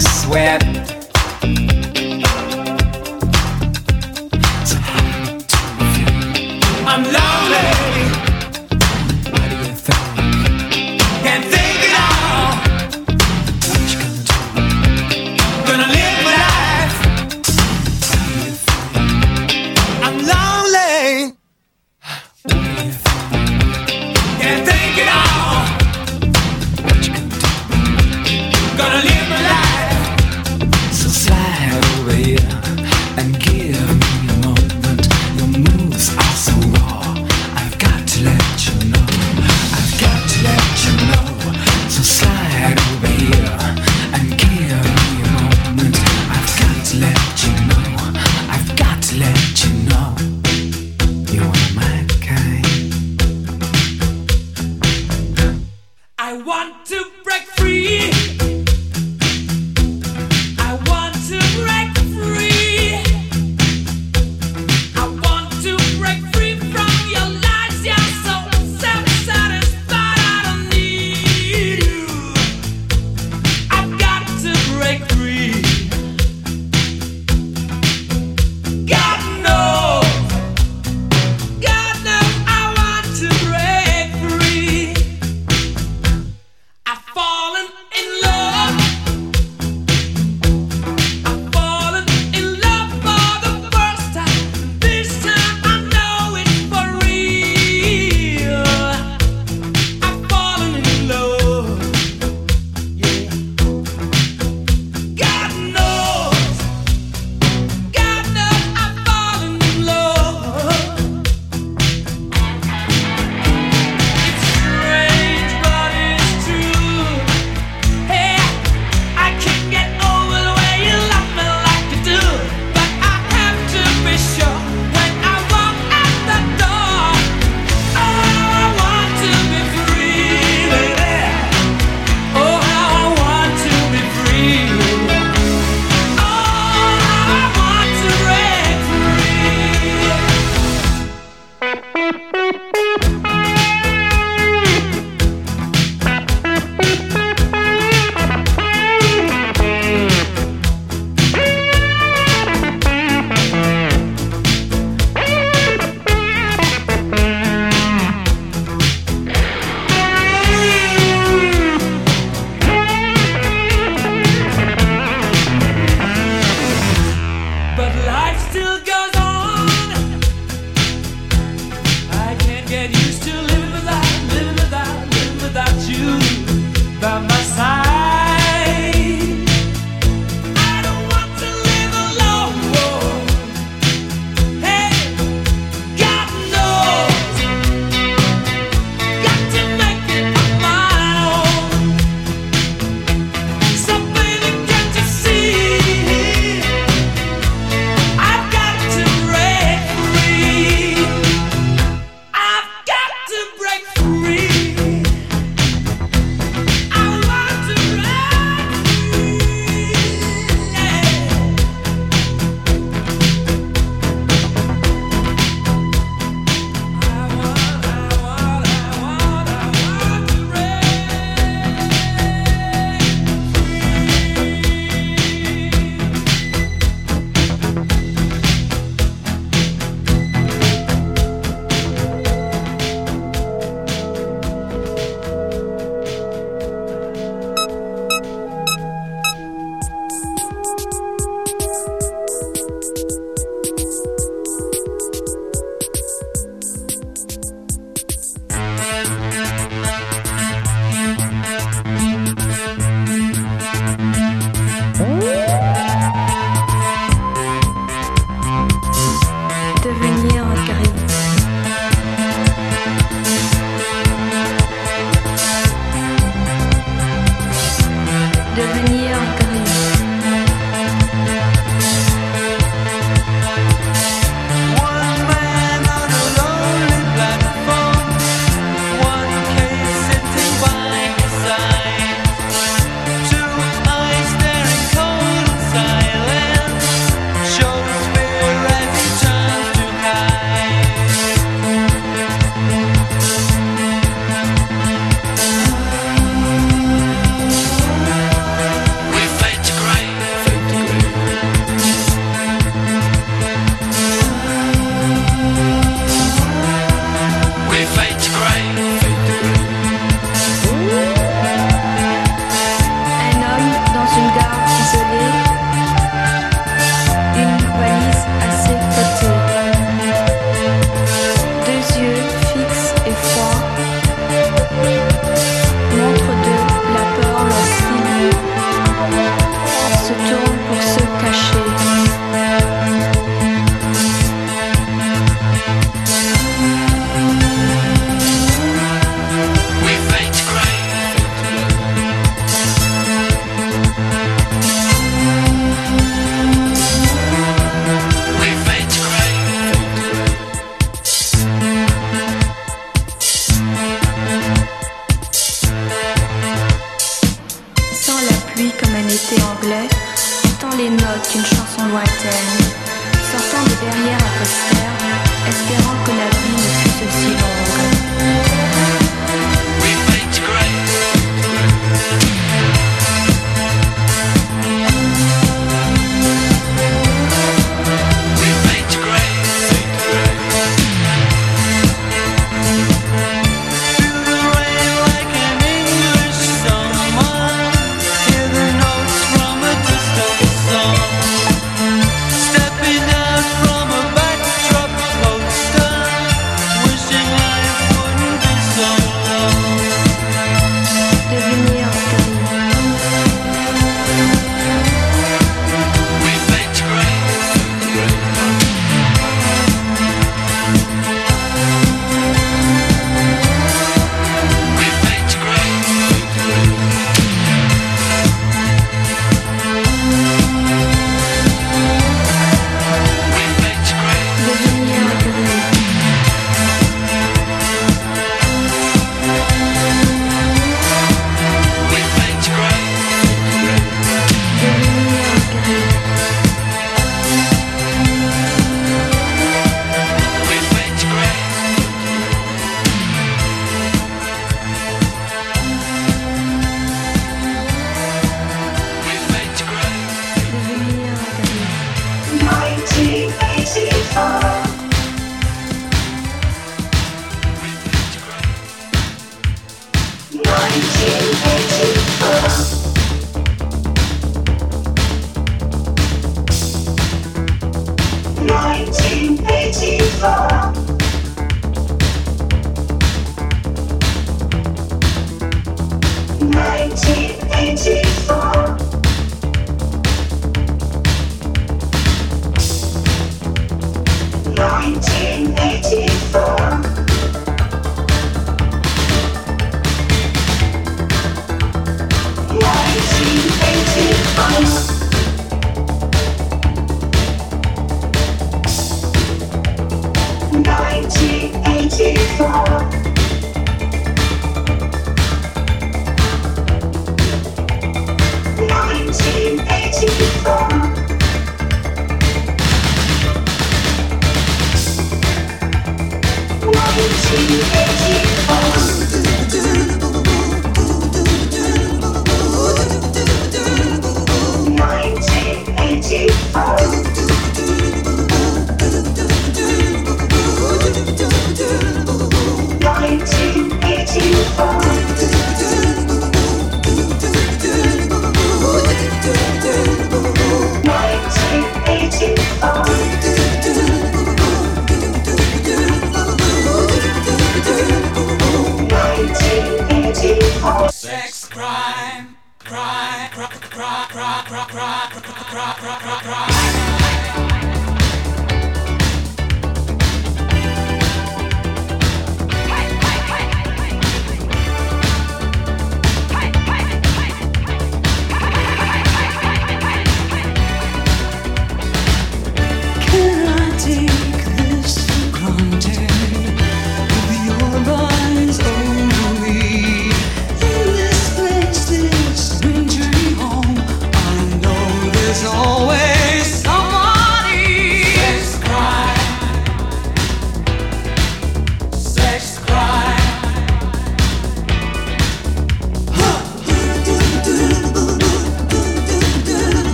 sweat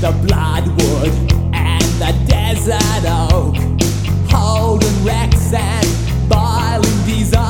the bloodwood and the desert oak, holding wrecks and boiling desire.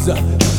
Lisa.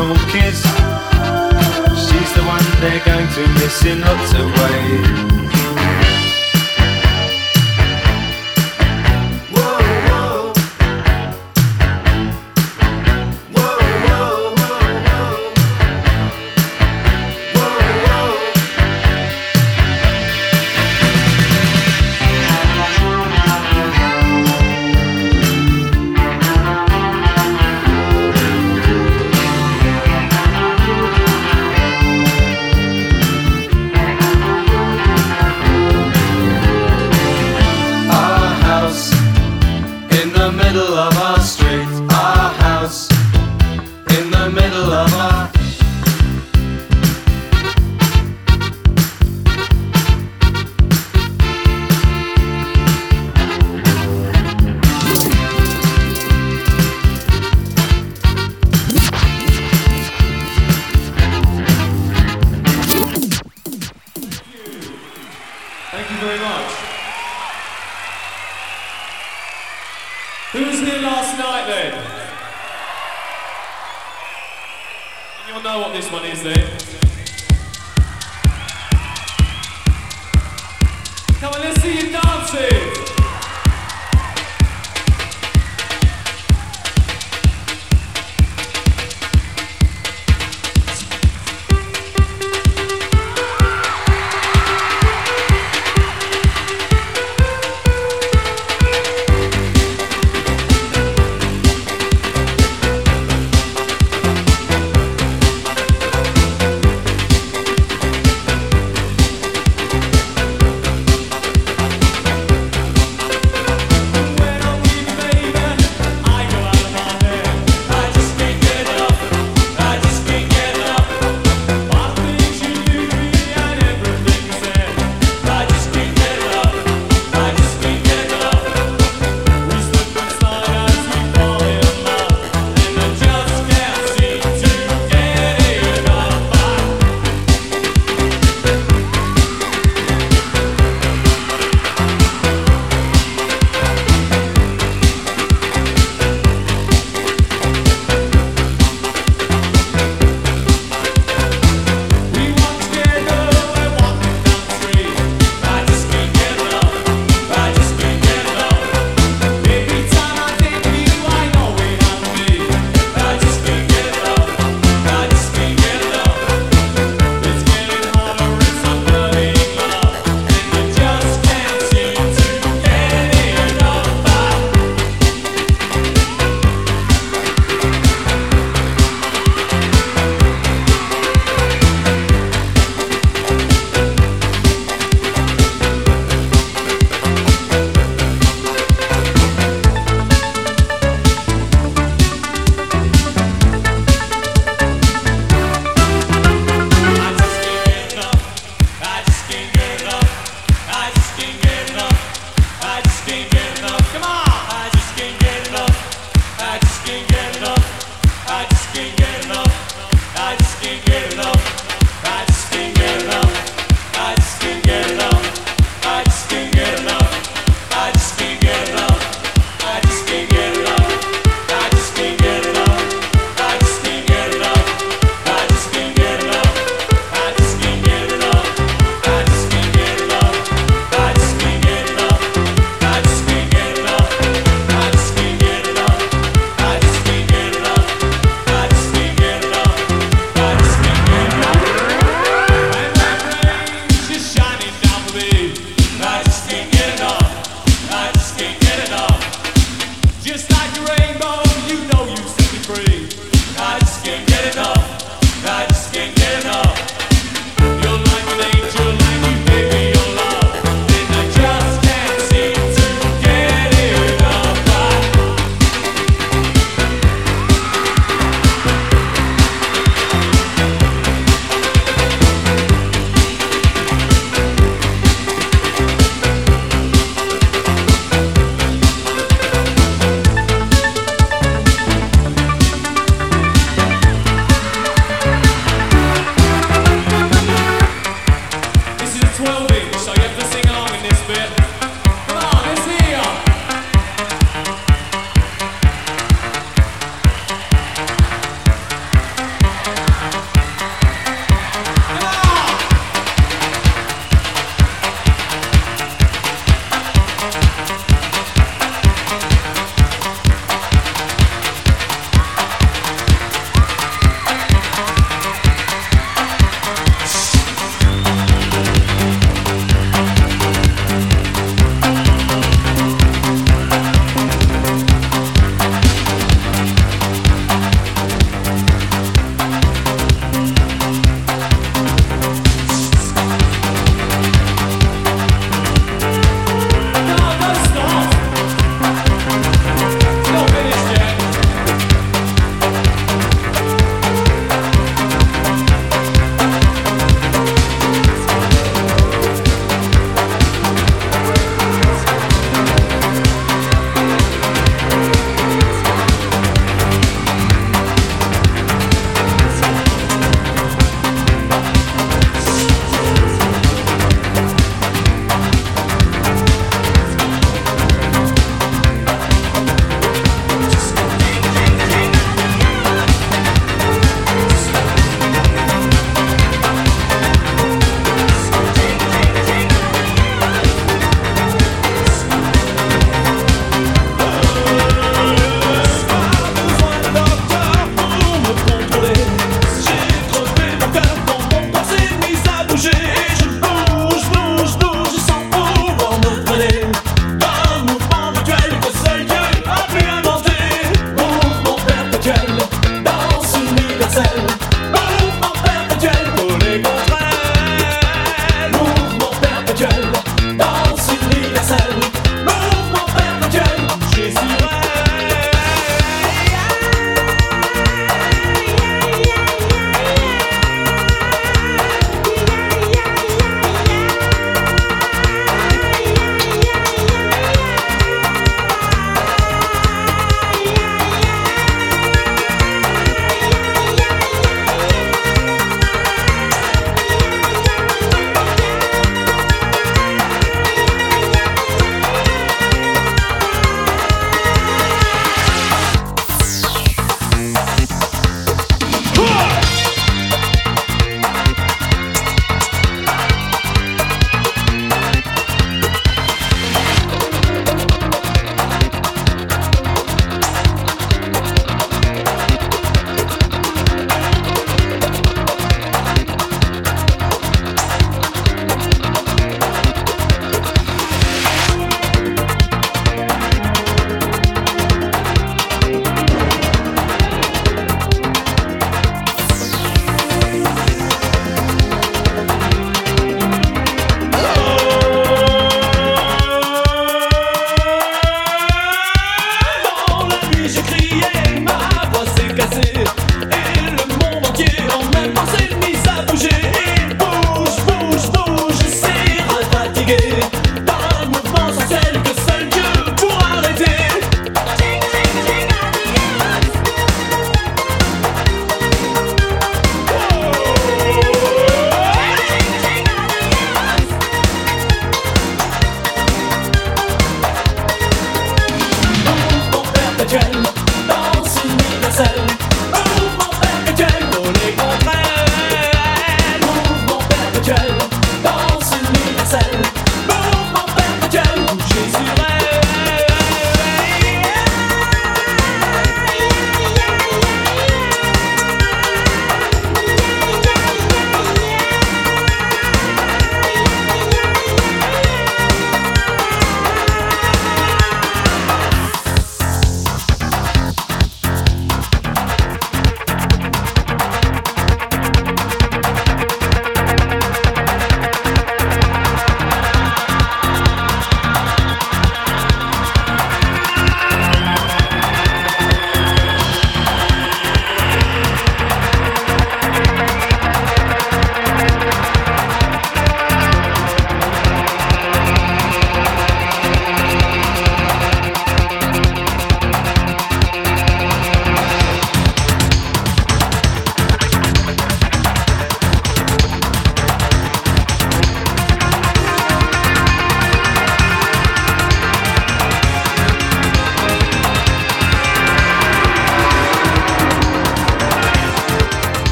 small kiss. She's the one they're going to miss in lots of ways.